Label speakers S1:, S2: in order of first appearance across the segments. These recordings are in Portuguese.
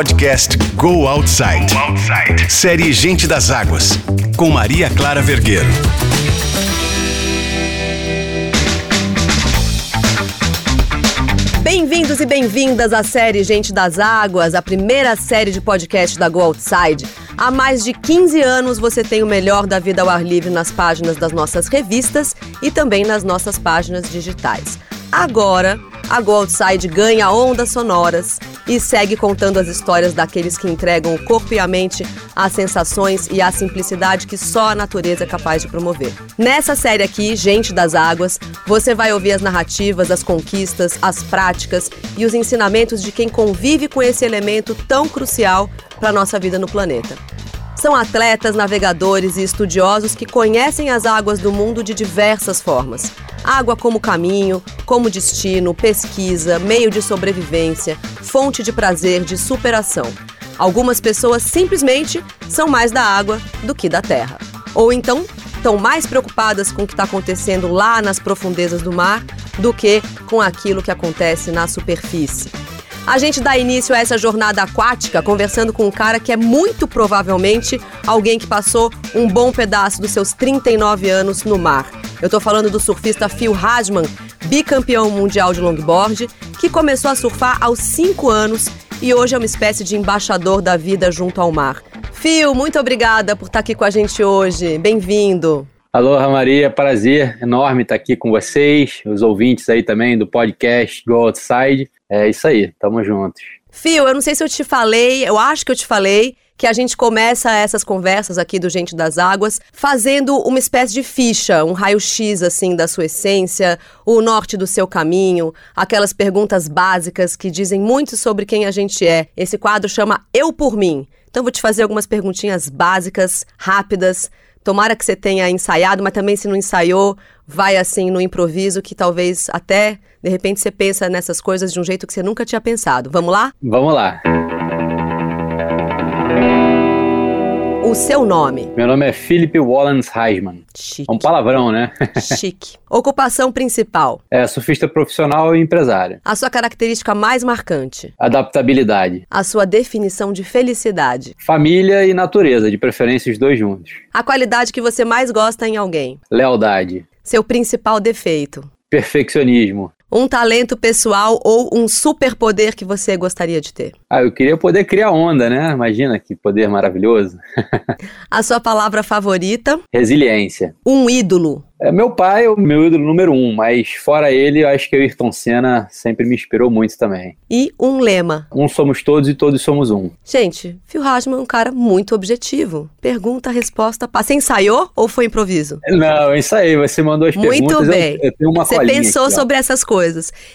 S1: Podcast Go Outside. Go Outside. Série Gente das Águas, com Maria Clara Vergueiro.
S2: Bem-vindos e bem-vindas à série Gente das Águas, a primeira série de podcast da Go Outside. Há mais de 15 anos você tem o melhor da vida ao ar livre nas páginas das nossas revistas e também nas nossas páginas digitais. Agora, a Go Outside ganha ondas sonoras e segue contando as histórias daqueles que entregam o corpo e a mente às sensações e à simplicidade que só a natureza é capaz de promover. Nessa série aqui, Gente das Águas, você vai ouvir as narrativas, as conquistas, as práticas e os ensinamentos de quem convive com esse elemento tão crucial para a nossa vida no planeta. São atletas, navegadores e estudiosos que conhecem as águas do mundo de diversas formas. Água como caminho, como destino, pesquisa, meio de sobrevivência, fonte de prazer, de superação. Algumas pessoas simplesmente são mais da água do que da terra. Ou então estão mais preocupadas com o que está acontecendo lá nas profundezas do mar do que com aquilo que acontece na superfície. A gente dá início a essa jornada aquática conversando com um cara que é muito provavelmente alguém que passou um bom pedaço dos seus 39 anos no mar. Eu tô falando do surfista Phil Hasman, bicampeão mundial de longboard, que começou a surfar aos 5 anos e hoje é uma espécie de embaixador da vida junto ao mar. Phil, muito obrigada por estar aqui com a gente hoje. Bem-vindo.
S3: Aloha Maria, prazer enorme estar aqui com vocês, os ouvintes aí também do podcast Go Outside. É isso aí, tamo juntos.
S2: Fio, eu não sei se eu te falei, eu acho que eu te falei que a gente começa essas conversas aqui do Gente das Águas fazendo uma espécie de ficha, um raio-x assim da sua essência, o norte do seu caminho, aquelas perguntas básicas que dizem muito sobre quem a gente é. Esse quadro chama Eu por mim. Então vou te fazer algumas perguntinhas básicas, rápidas. Tomara que você tenha ensaiado, mas também se não ensaiou, vai assim no improviso que talvez até de repente você pensa nessas coisas de um jeito que você nunca tinha pensado. Vamos lá?
S3: Vamos lá.
S2: O seu nome?
S3: Meu nome é Philip Wallens Heisman.
S2: Chique.
S3: É um palavrão, né?
S2: Chique. Ocupação principal?
S3: É surfista profissional e empresário.
S2: A sua característica mais marcante?
S3: Adaptabilidade.
S2: A sua definição de felicidade?
S3: Família e natureza, de preferência os dois juntos.
S2: A qualidade que você mais gosta em alguém?
S3: Lealdade.
S2: Seu principal defeito?
S3: Perfeccionismo.
S2: Um talento pessoal ou um superpoder que você gostaria de ter?
S3: Ah, eu queria poder criar onda, né? Imagina que poder maravilhoso.
S2: A sua palavra favorita?
S3: Resiliência.
S2: Um ídolo.
S3: É, meu pai é o meu ídolo número um, mas fora ele, eu acho que o Ayrton Senna sempre me inspirou muito também.
S2: E um lema.
S3: Um somos todos e todos somos um.
S2: Gente, Phil Hasman é um cara muito objetivo. Pergunta, resposta, Você ensaiou ou foi improviso?
S3: Não, eu ensaiei. Você mandou as
S2: muito
S3: perguntas.
S2: Muito bem.
S3: Eu, eu tenho uma
S2: você pensou aqui, sobre essas coisas.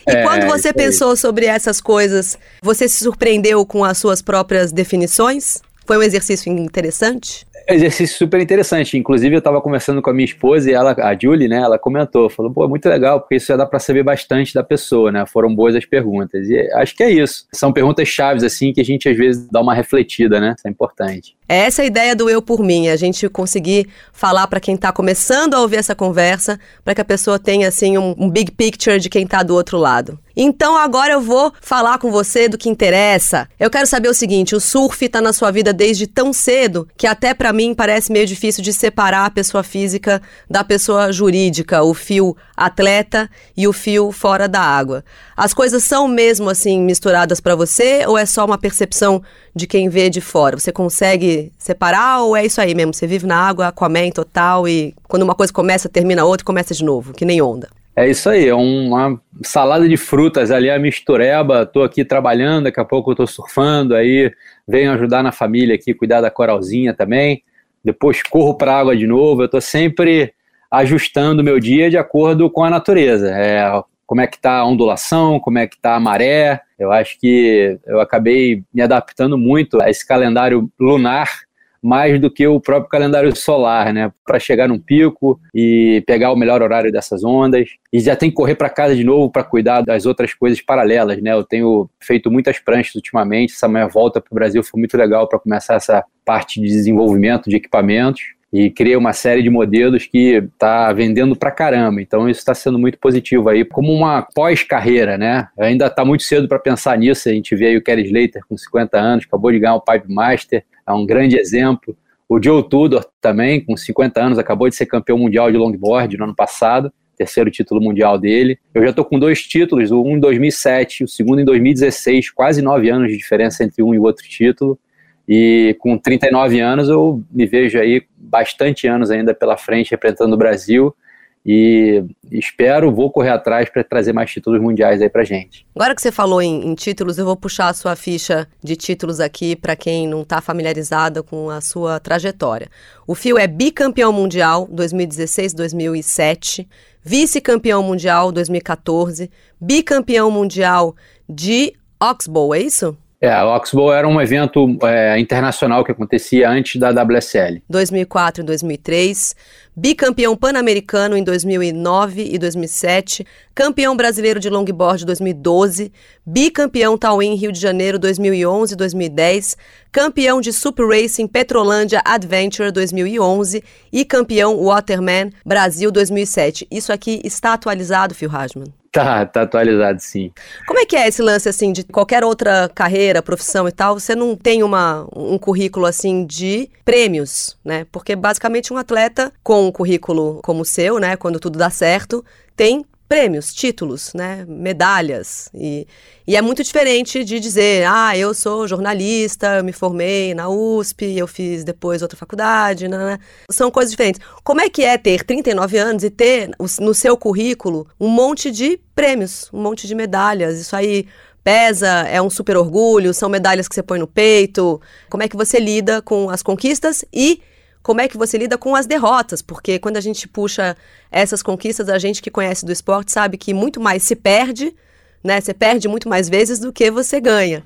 S2: E é, quando você pensou sobre essas coisas, você se surpreendeu com as suas próprias definições? Foi um exercício interessante?
S3: exercício super interessante. Inclusive, eu estava conversando com a minha esposa e ela, a Julie, né, ela comentou, falou, pô, muito legal, porque isso já dá para saber bastante da pessoa, né? Foram boas as perguntas. E acho que é isso. São perguntas chaves, assim, que a gente às vezes dá uma refletida, né? Isso é importante.
S2: Essa é a ideia do eu por mim, a gente conseguir falar para quem está começando a ouvir essa conversa, para que a pessoa tenha assim um, um big picture de quem está do outro lado. Então agora eu vou falar com você do que interessa. Eu quero saber o seguinte: o surf está na sua vida desde tão cedo que até para mim parece meio difícil de separar a pessoa física da pessoa jurídica, o fio atleta e o fio fora da água. As coisas são mesmo assim misturadas para você ou é só uma percepção de quem vê de fora? Você consegue separar ou é isso aí mesmo? Você vive na água, Aquaman total e quando uma coisa começa, termina outra e começa de novo, que nem onda.
S3: É isso aí, é uma salada de frutas ali, a mistureba. Tô aqui trabalhando, daqui a pouco eu tô surfando, aí venho ajudar na família aqui, cuidar da coralzinha também. Depois corro para água de novo. Eu tô sempre ajustando o meu dia de acordo com a natureza. É, como é que tá a ondulação, como é que tá a maré. Eu acho que eu acabei me adaptando muito a esse calendário lunar mais do que o próprio calendário solar, né? Para chegar num pico e pegar o melhor horário dessas ondas. E já tem que correr para casa de novo para cuidar das outras coisas paralelas, né? Eu tenho feito muitas pranchas ultimamente. Essa minha volta para o Brasil foi muito legal para começar essa parte de desenvolvimento de equipamentos. E criei uma série de modelos que está vendendo pra caramba. Então isso está sendo muito positivo aí, como uma pós-carreira, né? Ainda está muito cedo para pensar nisso. A gente vê aí o Kelly Slater com 50 anos, acabou de ganhar o Pipe Master, é um grande exemplo. O Joe Tudor também, com 50 anos, acabou de ser campeão mundial de longboard no ano passado, terceiro título mundial dele. Eu já estou com dois títulos, um em 2007, o segundo em 2016, quase nove anos de diferença entre um e outro título. E com 39 anos eu me vejo aí bastante anos ainda pela frente representando o Brasil e espero, vou correr atrás para trazer mais títulos mundiais aí para gente.
S2: Agora que você falou em, em, títulos, eu vou puxar a sua ficha de títulos aqui para quem não está familiarizado com a sua trajetória. O Fio é bicampeão mundial 2016-2007, vice-campeão mundial 2014, bicampeão mundial de Oxbow, é isso?
S3: É, o Oxbow era um evento é, internacional que acontecia antes da WSL.
S2: 2004 e 2003, bicampeão pan-americano em 2009 e 2007, campeão brasileiro de longboard 2012, bicampeão Tauim Rio de Janeiro 2011 e 2010, campeão de Super Racing Petrolândia Adventure 2011 e campeão Waterman Brasil 2007. Isso aqui está atualizado, Phil Hasman?
S3: Tá, tá atualizado sim.
S2: Como é que é esse lance assim de qualquer outra carreira, profissão e tal? Você não tem uma, um currículo assim de prêmios, né? Porque basicamente um atleta com um currículo como o seu, né, quando tudo dá certo, tem prêmios, títulos, né, medalhas. E, e é muito diferente de dizer, ah, eu sou jornalista, eu me formei na USP, eu fiz depois outra faculdade, né, né. São coisas diferentes. Como é que é ter 39 anos e ter no seu currículo um monte de prêmios, um monte de medalhas? Isso aí pesa, é um super orgulho, são medalhas que você põe no peito. Como é que você lida com as conquistas e como é que você lida com as derrotas, porque quando a gente puxa essas conquistas, a gente que conhece do esporte sabe que muito mais se perde, né? Você perde muito mais vezes do que você ganha.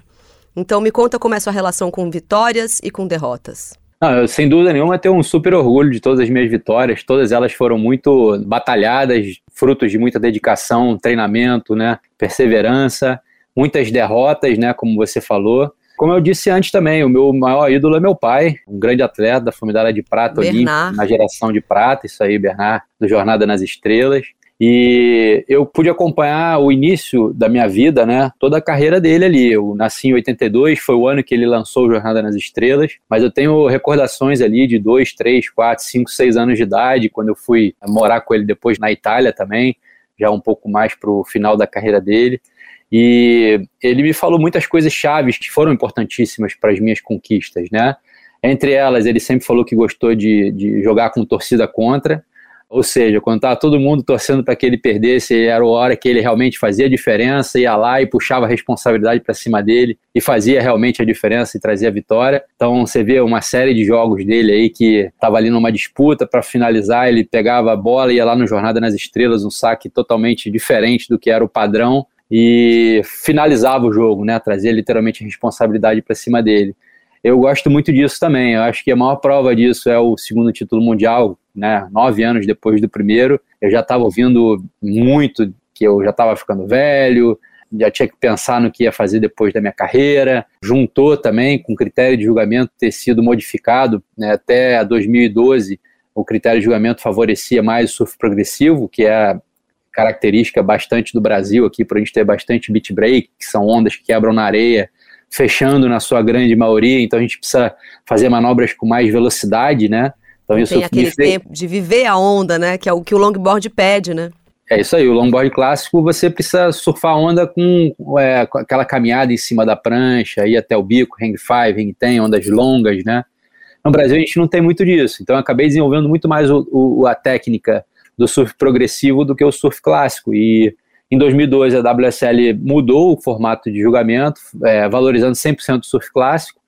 S2: Então me conta como é a sua relação com vitórias e com derrotas.
S3: Não, sem dúvida nenhuma, eu tenho um super orgulho de todas as minhas vitórias. Todas elas foram muito batalhadas, frutos de muita dedicação, treinamento, né, perseverança, muitas derrotas, né, como você falou. Como eu disse antes também, o meu maior ídolo é meu pai, um grande atleta da Família de Prata, olímpica, na geração de prata, isso aí, Bernard, do Jornada nas Estrelas. E eu pude acompanhar o início da minha vida, né? Toda a carreira dele ali. Eu nasci em 82, foi o ano que ele lançou Jornada nas Estrelas, mas eu tenho recordações ali de 2, 3, 4, 5, 6 anos de idade, quando eu fui morar com ele depois na Itália também, já um pouco mais para o final da carreira dele. E ele me falou muitas coisas chaves que foram importantíssimas para as minhas conquistas, né? Entre elas, ele sempre falou que gostou de, de jogar com torcida contra, ou seja, quando estava todo mundo torcendo para que ele perdesse, era a hora que ele realmente fazia a diferença, ia lá e puxava a responsabilidade para cima dele e fazia realmente a diferença e trazia a vitória. Então você vê uma série de jogos dele aí que estava ali numa disputa para finalizar, ele pegava a bola e ia lá no Jornada nas Estrelas, um saque totalmente diferente do que era o padrão e finalizava o jogo, né? Trazia literalmente a responsabilidade para cima dele. Eu gosto muito disso também. Eu acho que a maior prova disso é o segundo título mundial, né? Nove anos depois do primeiro, eu já estava ouvindo muito que eu já estava ficando velho, já tinha que pensar no que ia fazer depois da minha carreira. Juntou também com o critério de julgamento ter sido modificado né, até 2012. O critério de julgamento favorecia mais o surf progressivo, que é característica bastante do Brasil aqui, para a gente ter bastante beat break, que são ondas que quebram na areia, fechando na sua grande maioria, então a gente precisa fazer manobras com mais velocidade, né? Então
S2: isso Tem aquele tempo de viver a onda, né? Que é o que o longboard pede, né?
S3: É isso aí, o longboard clássico você precisa surfar a onda com, é, com aquela caminhada em cima da prancha, ir até o bico, hang five, hang ten, ondas longas, né? No Brasil a gente não tem muito disso, então eu acabei desenvolvendo muito mais o, o, a técnica do surf progressivo do que o surf clássico. E em 2012 a WSL mudou o formato de julgamento, é, valorizando 100% o surf clássico.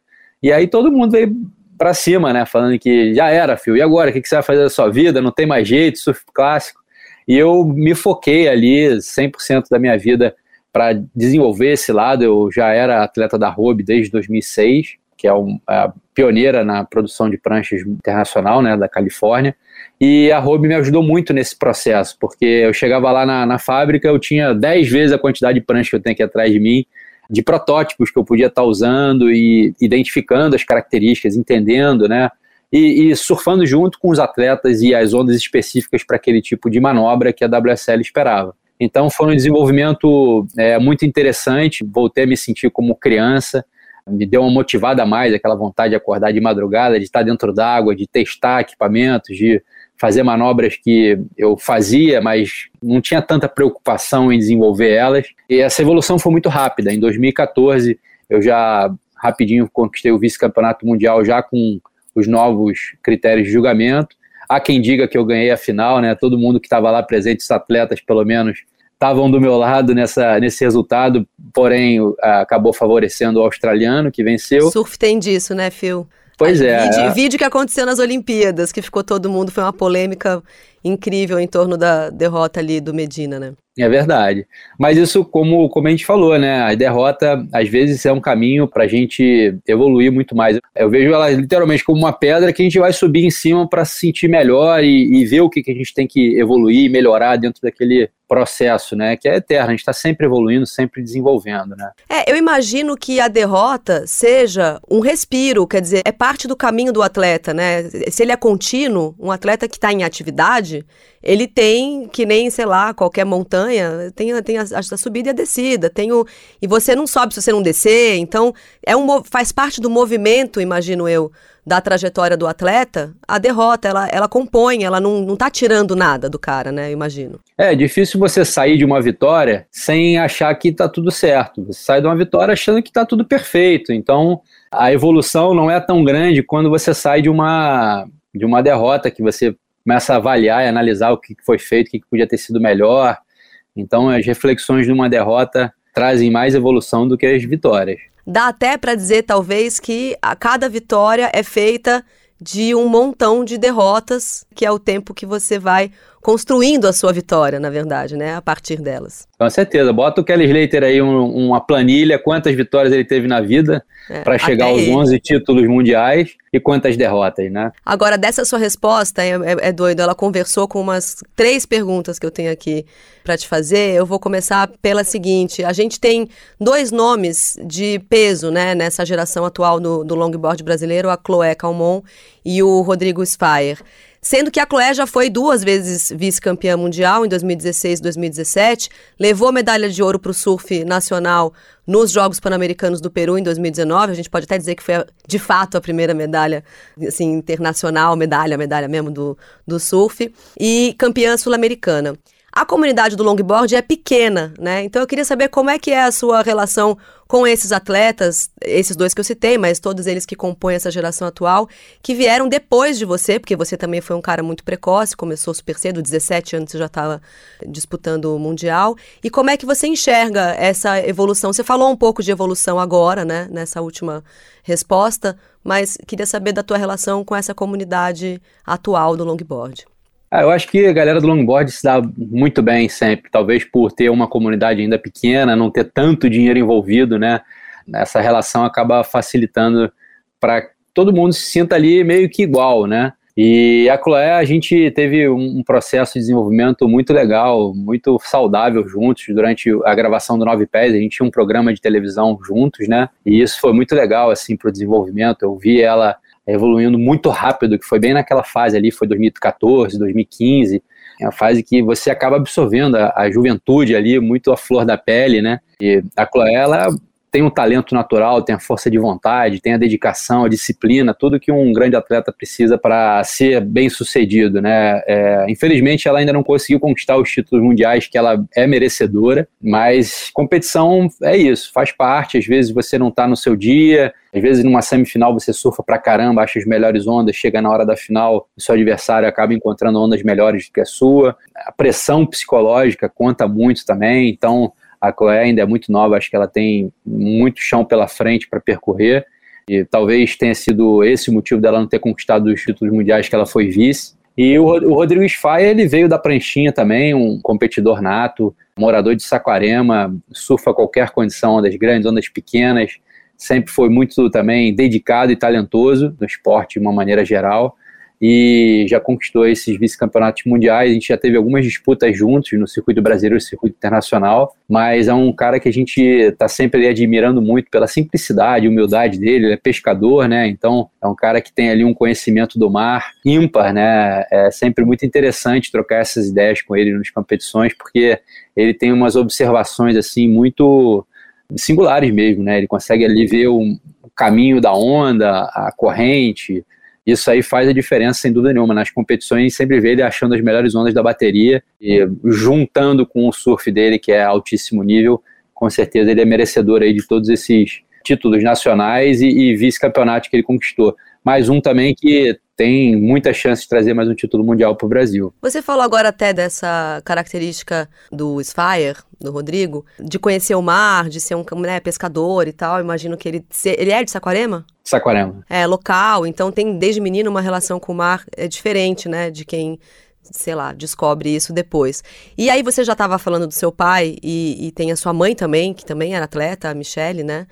S3: E aí todo mundo veio para cima, né, falando que já era, filho. E agora, o que, você vai fazer da sua vida? Não tem mais jeito, surf clássico. E eu me foquei ali 100% da minha vida para desenvolver esse lado. Eu já era atleta da Robe desde 2006, que é um, a pioneira na produção de pranchas internacional, né, da Califórnia. E a Robe me ajudou muito nesse processo, porque eu chegava lá na, na fábrica, eu tinha 10 vezes a quantidade de prancha que eu tenho aqui atrás de mim, de protótipos que eu podia estar usando e identificando as características, entendendo, né? e, e surfando junto com os atletas e as ondas específicas para aquele tipo de manobra que a WSL esperava. Então foi um desenvolvimento é, muito interessante, voltei a me sentir como criança, me deu uma motivada a mais, aquela vontade de acordar de madrugada, de estar dentro d'água, de testar equipamentos, de fazer manobras que eu fazia, mas não tinha tanta preocupação em desenvolver elas. E essa evolução foi muito rápida. Em 2014, eu já rapidinho conquistei o vice-campeonato mundial já com os novos critérios de julgamento. Há quem diga que eu ganhei a final, né? Todo mundo que estava lá presente, os atletas pelo menos, estavam do meu lado nessa, nesse resultado, porém acabou favorecendo o australiano que venceu.
S2: Surf tem disso, né, Phil?
S3: Pois é.
S2: Vídeo, é. vídeo que aconteceu nas Olimpíadas, que ficou todo mundo, foi uma polêmica incrível em torno da derrota ali do Medina, né?
S3: É verdade. Mas isso, como, como a gente falou, né? A derrota, às vezes, é um caminho para a gente evoluir muito mais. Eu vejo ela literalmente como uma pedra que a gente vai subir em cima para se sentir melhor e, e ver o que, que a gente tem que evoluir e melhorar dentro daquele processo, né? Que é eterno, a gente está sempre evoluindo, sempre desenvolvendo, né?
S2: É, eu imagino que a derrota seja um respiro, quer dizer, é parte do caminho do atleta, né? Se ele é contínuo, um atleta que está em atividade, ele tem, que nem, sei lá, qualquer montanha, tem, tem a, a, subida e a descida, tem o, e você não sobe se você não descer, então é um, faz parte do movimento, imagino eu, da trajetória do atleta, a derrota, ela, ela compõe, ela não, não tá tirando nada do cara, né, eu imagino.
S3: É, difícil você sair de uma vitória sem achar que tá tudo certo, você sai de uma vitória achando que tá tudo perfeito, então a evolução não é tão grande quando você sai de uma, de uma derrota que você começa a avaliar e analisar o que foi feito, o que podia ter sido melhor. Então, as reflexões de uma derrota trazem mais evolução do que as vitórias.
S2: Dá até para dizer, talvez, que a cada vitória é feita de um montão de derrotas, que é o tempo que você vai construindo a sua vitória, na verdade, né? A partir delas.
S3: Com certeza. Bota o Kelly Slater aí um, uma planilha, quantas vitórias ele teve na vida é, para chegar aos ele. 11 títulos mundiais e quantas derrotas, né?
S2: Agora, dessa sua resposta, é, é, é doido. Ela conversou com umas três perguntas que eu tenho aqui para te fazer. Eu vou começar pela seguinte: a gente tem dois nomes de peso, né, nessa geração atual do, do longboard brasileiro, a Chloé Calmon e o Rodrigo Spire sendo que a Chloé já foi duas vezes vice-campeã mundial, em 2016 e 2017, levou medalha de ouro para o surf nacional nos Jogos Pan-Americanos do Peru em 2019. A gente pode até dizer que foi, de fato, a primeira medalha assim, internacional, medalha, medalha mesmo do, do surf, e campeã sul-americana. A comunidade do longboard é pequena, né? Então eu queria saber como é que é a sua relação com esses atletas, esses dois que eu citei, mas todos eles que compõem essa geração atual, que vieram depois de você, porque você também foi um cara muito precoce, começou super cedo, 17 anos você já estava disputando o Mundial. E como é que você enxerga essa evolução? Você falou um pouco de evolução agora, né, nessa última resposta, mas queria saber da tua relação com essa comunidade atual do longboard.
S3: Ah, eu acho que a galera do longboard se dá muito bem sempre, talvez por ter uma comunidade ainda pequena, não ter tanto dinheiro envolvido, né? Essa relação acaba facilitando para todo mundo se sinta ali meio que igual, né? E a Chloé, a gente teve um processo de desenvolvimento muito legal, muito saudável juntos durante a gravação do Nove Pés. A gente tinha um programa de televisão juntos, né? E isso foi muito legal, assim, para o desenvolvimento. Eu vi ela evoluindo muito rápido, que foi bem naquela fase ali, foi 2014, 2015, é a fase que você acaba absorvendo a, a juventude ali, muito a flor da pele, né? E a Chloé, ela tem um talento natural, tem a força de vontade, tem a dedicação, a disciplina, tudo que um grande atleta precisa para ser bem sucedido, né? É, infelizmente, ela ainda não conseguiu conquistar os títulos mundiais que ela é merecedora, mas competição é isso, faz parte. Às vezes você não está no seu dia, às vezes numa semifinal você surfa pra caramba, acha as melhores ondas, chega na hora da final, o seu adversário acaba encontrando ondas melhores do que a sua. A pressão psicológica conta muito também, então a Chloé ainda é muito nova, acho que ela tem muito chão pela frente para percorrer. E talvez tenha sido esse o motivo dela não ter conquistado os títulos mundiais que ela foi vice. E o, o Rodrigo Sfaia, ele veio da pranchinha também, um competidor nato, morador de Saquarema, surfa qualquer condição, ondas grandes, ondas pequenas, sempre foi muito também dedicado e talentoso no esporte de uma maneira geral. E já conquistou esses vice-campeonatos mundiais. A gente já teve algumas disputas juntos no circuito brasileiro e circuito internacional, mas é um cara que a gente está sempre admirando muito pela simplicidade, humildade dele. Ele é pescador, né? Então é um cara que tem ali um conhecimento do mar ímpar, né? É sempre muito interessante trocar essas ideias com ele nas competições, porque ele tem umas observações assim muito singulares mesmo, né? Ele consegue ali ver o caminho da onda, a corrente, isso aí faz a diferença, sem dúvida nenhuma. Nas competições, sempre vê ele achando as melhores ondas da bateria e juntando com o surf dele, que é altíssimo nível, com certeza ele é merecedor aí de todos esses títulos nacionais e, e vice-campeonato que ele conquistou. Mais um também que tem muita chance de trazer mais um título mundial para o Brasil.
S2: Você falou agora até dessa característica do Spire, do Rodrigo, de conhecer o mar, de ser um né, pescador e tal. Imagino que ele ele é de Saquarema?
S3: Saquarema.
S2: É local, então tem desde menino uma relação com o mar é diferente, né, de quem sei lá, descobre isso depois. E aí você já estava falando do seu pai e, e, tem a sua mãe também, que também era atleta, a Michelle, né?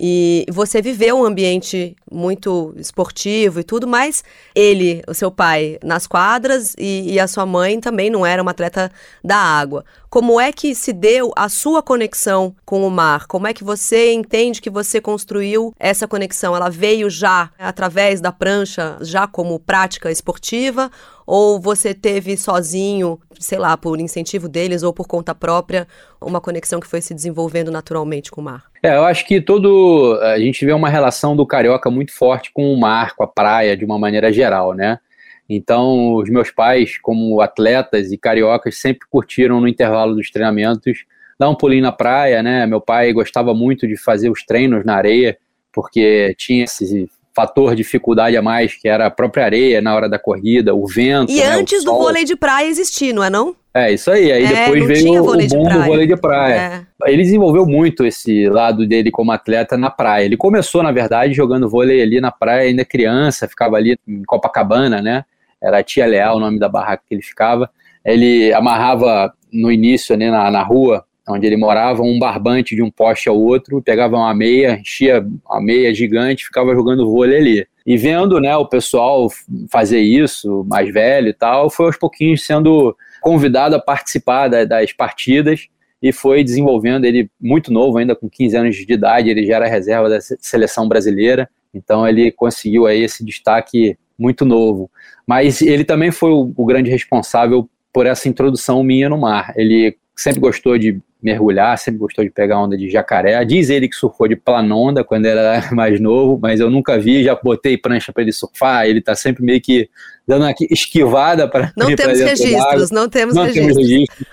S2: E você viveu um ambiente muito esportivo e tudo, mas ele, o seu pai, nas quadras e, e, a sua mãe também não era uma atleta da água. Como é que se deu a sua conexão com o mar? Como é que você entende que você construiu essa conexão? Ela veio já através da prancha, já como prática esportiva? Ou você teve sozinho, sei lá, por incentivo deles ou por conta própria, uma conexão que foi se desenvolvendo naturalmente com o mar?
S3: É, eu acho que todo. A gente vê uma relação do carioca muito forte com o mar, com a praia, de uma maneira geral, né? Então, os meus pais, como atletas e cariocas, sempre curtiram no intervalo dos treinamentos dar um pulinho na praia, né? Meu pai gostava muito de fazer os treinos na areia, porque tinha esse fator dificuldade a mais, que era a própria areia na hora da corrida, o vento.
S2: E
S3: né,
S2: antes do vôlei de praia existir, não é não?
S3: É, isso aí. Aí é, depois veio o, o bom do vôlei de praia. É. Ele desenvolveu muito esse lado dele como atleta na praia. Ele começou, na verdade, jogando vôlei ali na praia, ainda criança, ficava ali em Copacabana, né? Era Tia Leal o nome da barraca que ele ficava. Ele amarrava no início, né, na, na rua, onde ele morava, um barbante de um poste ao outro, pegava uma meia, enchia a meia gigante, ficava jogando vôlei ali. E vendo, né, o pessoal fazer isso, mais velho e tal, foi aos pouquinhos sendo convidado a participar da, das partidas e foi desenvolvendo ele muito novo, ainda com 15 anos de idade, ele já era reserva da seleção brasileira, então ele conseguiu aí esse destaque muito novo. Mas ele também foi o, o grande responsável por essa introdução minha no mar. Ele sempre gostou de mergulhar, sempre gostou de pegar onda de jacaré. Diz ele que surfou de planonda quando era mais novo, mas eu nunca vi, já botei prancha para ele surfar, ele tá sempre meio que dando uma esquivada para
S2: Não temos registros, não temos não registros. Temos registros.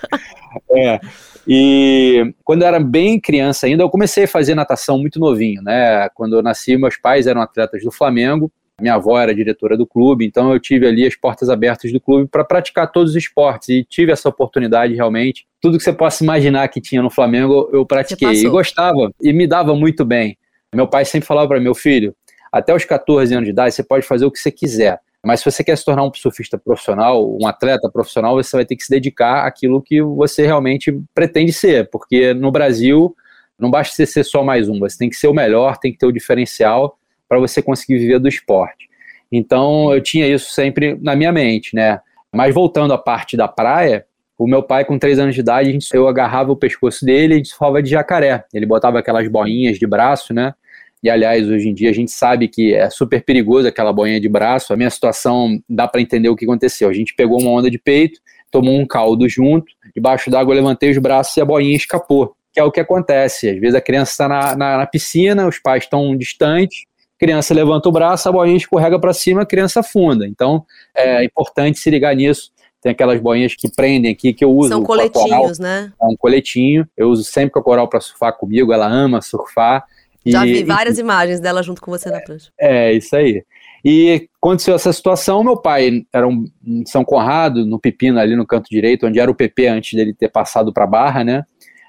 S3: é. E quando eu era bem criança ainda, eu comecei a fazer natação muito novinho, né? Quando eu nasci, meus pais eram atletas do Flamengo, minha avó era diretora do clube, então eu tive ali as portas abertas do clube para praticar todos os esportes e tive essa oportunidade realmente. Tudo que você possa imaginar que tinha no Flamengo, eu pratiquei e gostava e me dava muito bem. Meu pai sempre falava para meu filho, até os 14 anos de idade você pode fazer o que você quiser. Mas se você quer se tornar um surfista profissional, um atleta profissional, você vai ter que se dedicar àquilo que você realmente pretende ser, porque no Brasil não basta você ser só mais um, você tem que ser o melhor, tem que ter o diferencial para você conseguir viver do esporte. Então eu tinha isso sempre na minha mente, né? Mas voltando à parte da praia, o meu pai, com três anos de idade, eu agarrava o pescoço dele e desfava de jacaré. Ele botava aquelas boinhas de braço, né? E aliás, hoje em dia a gente sabe que é super perigoso aquela boinha de braço. A minha situação dá para entender o que aconteceu. A gente pegou uma onda de peito, tomou um caldo junto, debaixo d'água eu levantei os braços e a boinha escapou. Que é o que acontece. Às vezes a criança está na, na, na piscina, os pais estão distantes, criança levanta o braço, a boinha escorrega para cima, a criança afunda. Então é importante se ligar nisso. Tem aquelas boinhas que prendem aqui que eu uso.
S2: São coletinhos, né?
S3: É um coletinho. Eu uso sempre com a coral para surfar comigo. Ela ama surfar.
S2: Já e, vi várias e, imagens dela junto com você na prancha.
S3: É, isso aí. E aconteceu essa situação, meu pai era um, em São Conrado, no Pepino, ali no canto direito, onde era o PP antes dele ter passado para a Barra, né?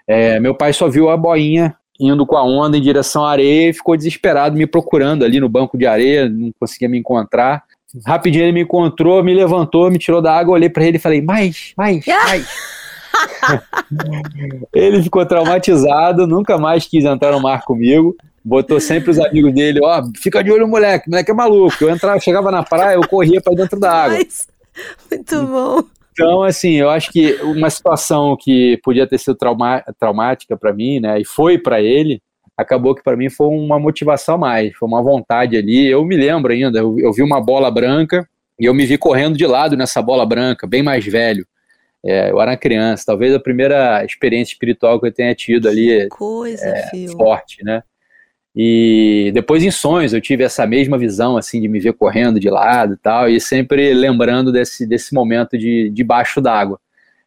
S3: É, meu pai só viu a boinha indo com a onda em direção à areia e ficou desesperado me procurando ali no banco de areia, não conseguia me encontrar. Rapidinho ele me encontrou, me levantou, me tirou da água, olhei para ele e falei: mais, mais, mais. ele ficou traumatizado, nunca mais quis entrar no mar comigo. botou sempre os amigos dele, ó, oh, fica de olho moleque, moleque é maluco. Eu entrava, chegava na praia, eu corria para dentro da água.
S2: Muito bom.
S3: Então, assim, eu acho que uma situação que podia ter sido trauma, traumática para mim, né, e foi para ele, acabou que para mim foi uma motivação a mais, foi uma vontade ali. Eu me lembro ainda, eu, eu, vi uma bola branca e eu me vi correndo de lado nessa bola branca, bem mais velho. É, eu era criança, talvez a primeira experiência espiritual que eu tenha tido ali.
S2: Coisa, é,
S3: forte, né? E depois em sonhos eu tive essa mesma visão, assim, de me ver correndo de lado e tal, e sempre lembrando desse, desse momento de debaixo d'água.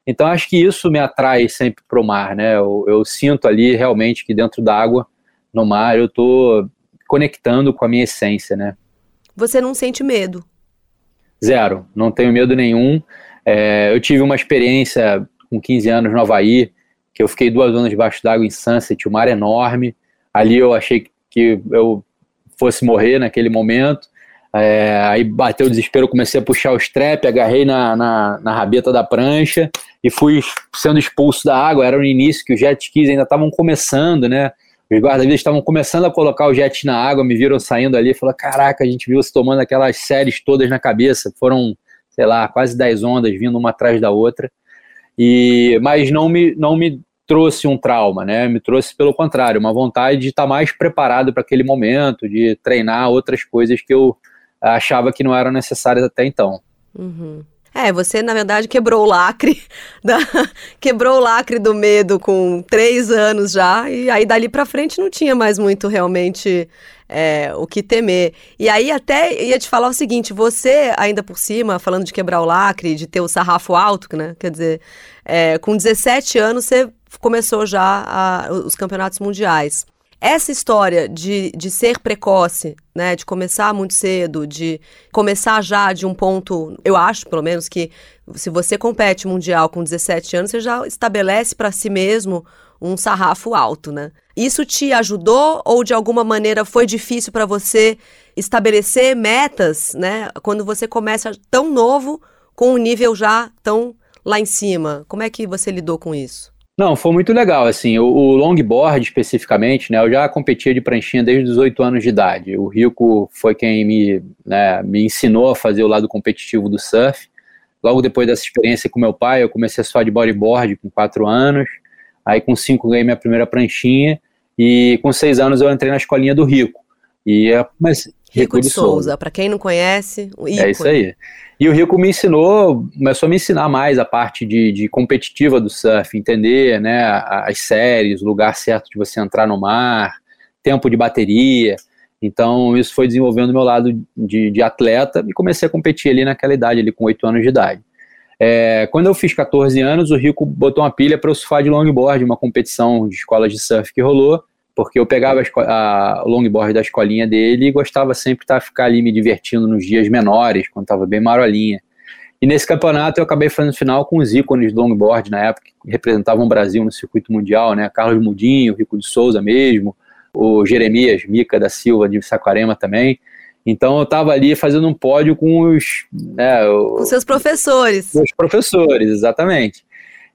S3: Então acho que isso me atrai sempre para o mar, né? Eu, eu, sinto ali realmente que dentro d'água, no mar, eu estou conectando com a minha essência, né?
S2: Você não sente medo?
S3: Zero, não tenho medo nenhum. É, eu tive uma experiência com 15 anos no Havaí, que eu fiquei duas anos debaixo d'água em Sunset, o mar enorme. Ali eu achei que eu fosse morrer naquele momento. É, aí bateu o desespero, comecei a puxar o strap, agarrei na, na, na, rabeta da prancha e fui sendo expulso da água. Era no início que os jet skis ainda estavam começando, né? Os guarda-vidas estavam começando a colocar o jet na água, me viram saindo ali e falaram: Caraca, a gente viu você tomando aquelas séries todas na cabeça. Foram, sei lá, quase 10 ondas vindo uma atrás da outra. E, mas não me, não me trouxe um trauma, né? Me trouxe, pelo contrário, uma vontade de estar mais preparado para aquele momento, de treinar outras coisas que eu achava que não eram necessárias até então.
S2: Uhum. É, você na verdade quebrou o lacre, da, quebrou o lacre do medo com três anos já, e aí dali para frente não tinha mais muito realmente é, o que temer. E aí até ia te falar o seguinte, você ainda por cima, falando de quebrar o lacre, de ter o sarrafo alto, né? Quer dizer, é, com 17 anos você começou já a, os campeonatos mundiais. Essa história de, de ser precoce, né, de começar muito cedo, de começar já de um ponto, eu acho pelo menos que se você compete mundial com 17 anos, você já estabelece para si mesmo um sarrafo alto, né? Isso te ajudou ou de alguma maneira foi difícil para você estabelecer metas, né? Quando você começa tão novo com um nível já tão lá em cima. Como é que você lidou com isso?
S3: Não, foi muito legal, assim, o, o, longboard especificamente, né, eu já competia de pranchinha desde os 18 anos de idade, o Rico foi quem me, né, me ensinou a fazer o lado competitivo do surf, logo depois dessa experiência com meu pai, eu comecei só de bodyboard com 4 anos, aí com 5 ganhei minha primeira pranchinha, e com 6 anos eu entrei na escolinha do Rico, e
S2: mas Rico, Rico de Souza, Souza. para quem não conhece,
S3: o ícone. É isso aí. E o Rico me ensinou, começou a me ensinar mais a parte de, de competitiva do surf, entender né, as séries, o lugar certo de você entrar no mar, tempo de bateria. Então, isso foi desenvolvendo o meu lado de, de atleta e comecei a competir ali naquela idade, ali com 8 anos de idade. É, quando eu fiz 14 anos, o Rico botou uma pilha para eu surfar de longboard, uma competição de escola de surf que rolou porque eu pegava a, longboard da escolinha dele e gostava sempre de ficar ali me divertindo nos dias menores, quando estava bem marolinha. E nesse campeonato eu acabei fazendo final com os ícones do longboard na época, que representavam o Brasil no circuito mundial, né? Carlos Mudinho, Rico de Souza mesmo, o Jeremias Mica da Silva de Saquarema também. Então eu estava ali fazendo um pódio com os. Né,
S2: com seus professores.
S3: Com os professores, exatamente.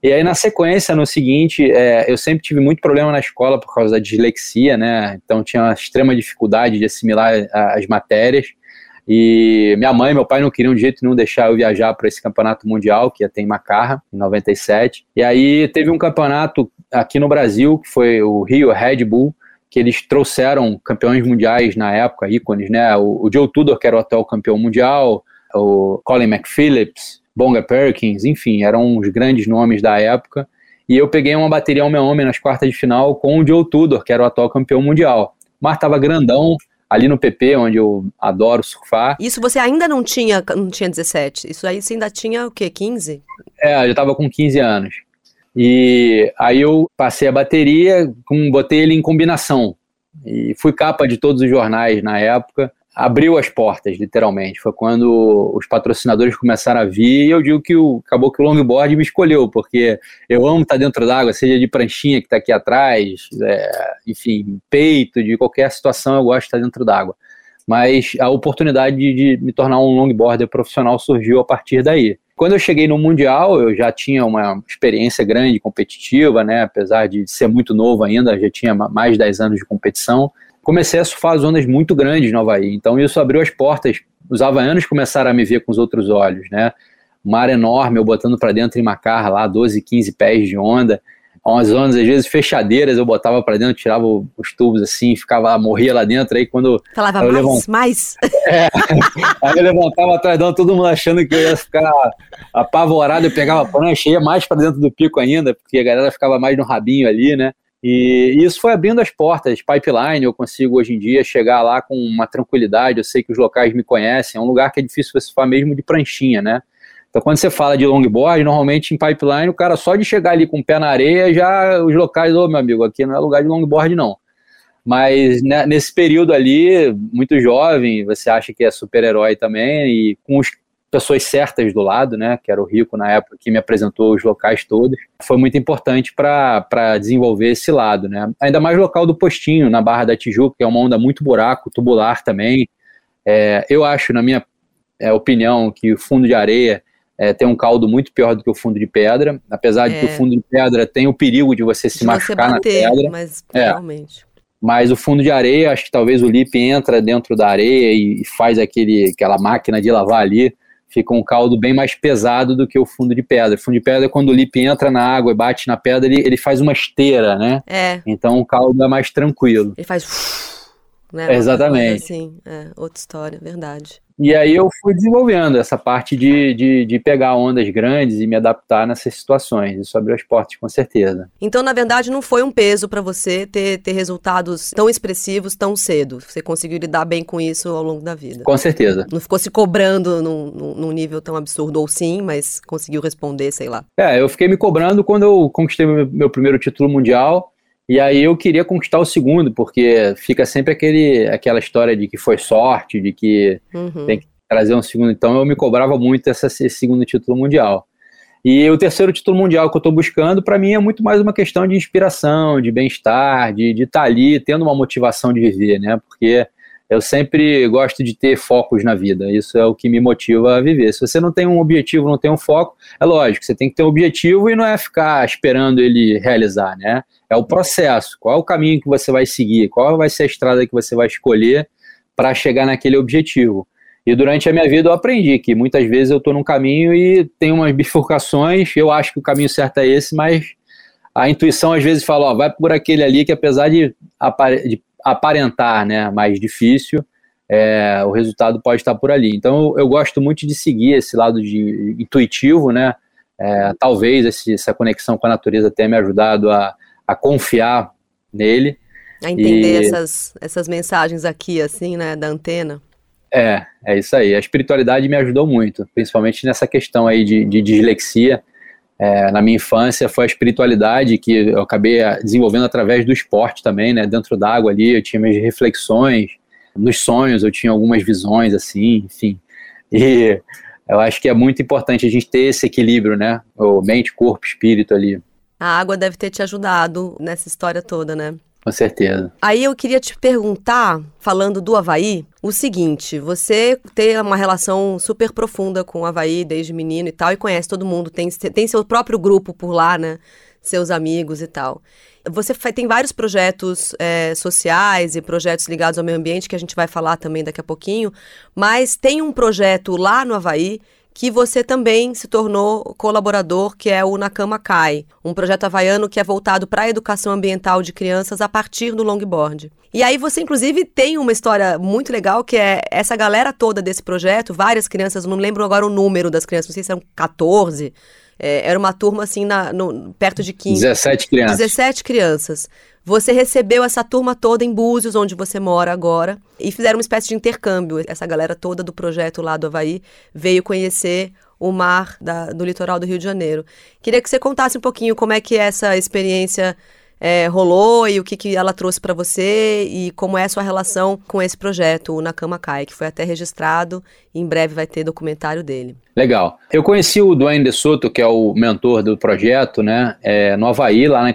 S3: E aí, na sequência, no seguinte, é, eu sempre tive muito problema na escola por causa da dislexia, né? Então, tinha uma extrema dificuldade de assimilar as matérias. E minha mãe e meu pai não queriam de jeito nenhum deixar eu viajar para esse campeonato mundial, que ia ter em Macarra, em 97. E aí, teve um campeonato aqui no Brasil, que foi o Rio Red Bull, que eles trouxeram campeões mundiais na época, ícones, né? O, o Joe Tudor, que era o atual campeão mundial, o Colin McPhillips, Bonga Perkins, enfim, eram os grandes nomes da época. E eu peguei uma bateria homem a homem nas quartas de final com o Joe Tudor, que era o atual campeão mundial. O mar estava grandão, ali no PP, onde eu adoro surfar.
S2: Isso você ainda não tinha, não tinha 17? Isso aí você ainda tinha o quê, 15?
S3: É, eu já estava com 15 anos. E aí eu passei a bateria, com, botei ele em combinação. E fui capa de todos os jornais na época abriu as portas, literalmente. Foi quando os patrocinadores começaram a vir e eu digo que o, acabou que o longboard me escolheu, porque eu amo estar dentro d'água, seja de pranchinha que está aqui atrás, é, enfim, peito, de qualquer situação eu gosto de estar dentro d'água. Mas a oportunidade de, de me tornar um longboarder profissional surgiu a partir daí. Quando eu cheguei no Mundial, eu já tinha uma experiência grande competitiva, né? apesar de ser muito novo ainda, já tinha mais de 10 anos de competição comecei a surfar as ondas muito grandes no Havaí. Então isso abriu as portas. Os havaianos começaram a me ver com os outros olhos, né? Mar enorme, eu botando para dentro em Macarra lá, 12, 15 pés de onda. Umas ondas, às vezes, fechadeiras, eu botava para dentro, tirava os tubos assim, ficava, morria lá dentro. Aí quando.
S2: Falava mais, levant... mais.
S3: É, aí eu levantava atrás todo mundo achando que eu ia ficar apavorado, eu pegava a prancha, ia mais para dentro do pico ainda, porque a galera ficava mais no rabinho ali, né? E isso foi abrindo as portas. Pipeline, eu consigo hoje em dia chegar lá com uma tranquilidade. Eu sei que os locais me conhecem. É um lugar que é difícil você falar mesmo de pranchinha, né? Então, quando você fala de longboard, normalmente em pipeline, o cara só de chegar ali com o pé na areia, já os locais, ô oh, meu amigo, aqui não é lugar de longboard, não. Mas né, nesse período ali, muito jovem, você acha que é super-herói também, e com os pessoas certas do lado, né, que era o Rico na época que me apresentou os locais todos, foi muito importante para desenvolver esse lado, né. Ainda mais local do Postinho, na Barra da Tijuca, que é uma onda muito buraco, tubular também. É, eu acho, na minha é, opinião, que o fundo de areia é, tem um caldo muito pior do que o fundo de pedra, apesar de que o é. fundo de pedra tem o perigo de você se de machucar você bater, na pedra.
S2: Mas é. realmente.
S3: Mas o fundo de areia, acho que talvez o lip entra dentro da areia e faz aquele, aquela máquina de lavar ali fica um caldo bem mais pesado do que o fundo de pedra. O fundo de pedra, quando o lip entra na água e bate na pedra, ele, ele faz uma esteira, né?
S2: É.
S3: Então o caldo é mais tranquilo.
S2: Ele faz.
S3: Né? Exatamente.
S2: Assim, é, outra história, verdade.
S3: E aí eu fui desenvolvendo essa parte de, de, de, pegar ondas grandes e me adaptar nessas situações. Isso abriu as portas, com certeza.
S2: Então, na verdade, não foi um peso para você ter, ter resultados tão expressivos tão cedo. Você conseguiu lidar bem com isso ao longo da vida.
S3: Com certeza.
S2: Não ficou se cobrando num, num nível tão absurdo, ou sim, mas conseguiu responder, sei lá.
S3: É, eu fiquei me cobrando quando eu conquistei meu, meu primeiro título mundial. E aí eu queria conquistar o segundo, porque fica sempre aquele, aquela história de que foi sorte, de que uhum. tem que trazer um segundo. Então eu me cobrava muito essa, esse segundo título mundial. E o terceiro título mundial que eu estou buscando, para mim, é muito mais uma questão de inspiração, de bem-estar, de estar tá ali tendo uma motivação de viver, né? Porque eu sempre gosto de ter focos na vida, isso é o que me motiva a viver. Se você não tem um objetivo, não tem um foco, é lógico, você tem que ter um objetivo e não é ficar esperando ele realizar, né? É o processo, qual é o caminho que você vai seguir, qual vai ser a estrada que você vai escolher para chegar naquele objetivo. E durante a minha vida eu aprendi que muitas vezes eu estou num caminho e tem umas bifurcações, eu acho que o caminho certo é esse, mas a intuição às vezes fala, ó, vai por aquele ali que apesar de, de aparentar né, mais difícil, é, o resultado pode estar por ali. Então eu, gosto muito de seguir esse lado de intuitivo, né? É, talvez esse, essa conexão com a natureza tenha me ajudado a, a confiar nele.
S2: A entender e... essas, essas mensagens aqui, assim, né, da antena.
S3: É, é isso aí. A espiritualidade me ajudou muito, principalmente nessa questão aí de, de dislexia é, na minha infância foi a espiritualidade que eu acabei ah, desenvolvendo através do esporte também, né? Dentro d'água ali eu tinha minhas reflexões, nos sonhos eu tinha algumas visões assim, enfim. E eu acho que é muito importante a gente ter esse equilíbrio, né? O mente, corpo, espírito ali.
S2: A água deve ter te ajudado nessa história toda, né?
S3: Com certeza.
S2: Aí eu queria te perguntar, falando do Havaí, o seguinte: você tem uma relação super profunda com o Havaí desde menino e tal, e conhece todo mundo, tem, tem seu próprio grupo por lá, né? Seus amigos e tal. Você tem vários projetos é, sociais e projetos ligados ao meio ambiente que a gente vai falar também daqui a pouquinho, mas tem um projeto lá no Havaí que você também se tornou colaborador, que é o Nakama Kai, um projeto havaiano que é voltado para a educação ambiental de crianças a partir do longboard. E aí você, inclusive, tem uma história muito legal, que é essa galera toda desse projeto, várias crianças, não lembro agora o número das crianças, não sei se eram 14, é, era uma turma assim, na, no, perto de 15.
S3: 17 crianças.
S2: 17 crianças. Você recebeu essa turma toda em Búzios, onde você mora agora, e fizeram uma espécie de intercâmbio. Essa galera toda do projeto lá do Havaí veio conhecer o mar da, do litoral do Rio de Janeiro. Queria que você contasse um pouquinho como é que essa experiência é, rolou e o que, que ela trouxe para você e como é a sua relação com esse projeto, o Nakama Kai, que foi até registrado e em breve vai ter documentário dele.
S3: Legal. Eu conheci o Dwayne De Soto, que é o mentor do projeto, né, é, no Havaí, lá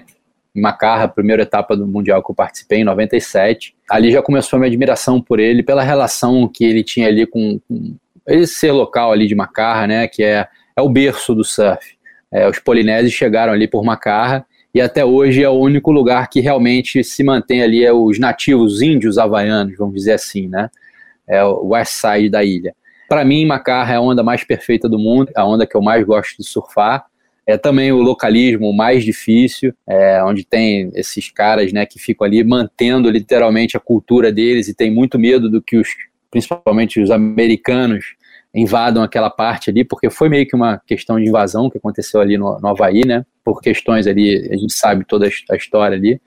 S3: Macarra, primeira etapa do Mundial que eu participei, em 97. Ali já começou a minha admiração por ele, pela relação que ele tinha ali com, com esse local ali de Macarra, né, que é, é o berço do surf. É, os polinésios chegaram ali por Macarra e até hoje é o único lugar que realmente se mantém ali é os nativos, os índios havaianos, vamos dizer assim, né? É o west side da ilha. Para mim, Macar é a onda mais perfeita do mundo, a onda que eu mais gosto de surfar. É também o localismo mais difícil, é, onde tem esses caras né, que ficam ali mantendo literalmente a cultura deles e tem muito medo do que os, principalmente os americanos, invadam aquela parte ali, porque foi meio que uma questão de invasão que aconteceu ali no, no Havaí, né? Por questões ali, a gente sabe toda a história ali.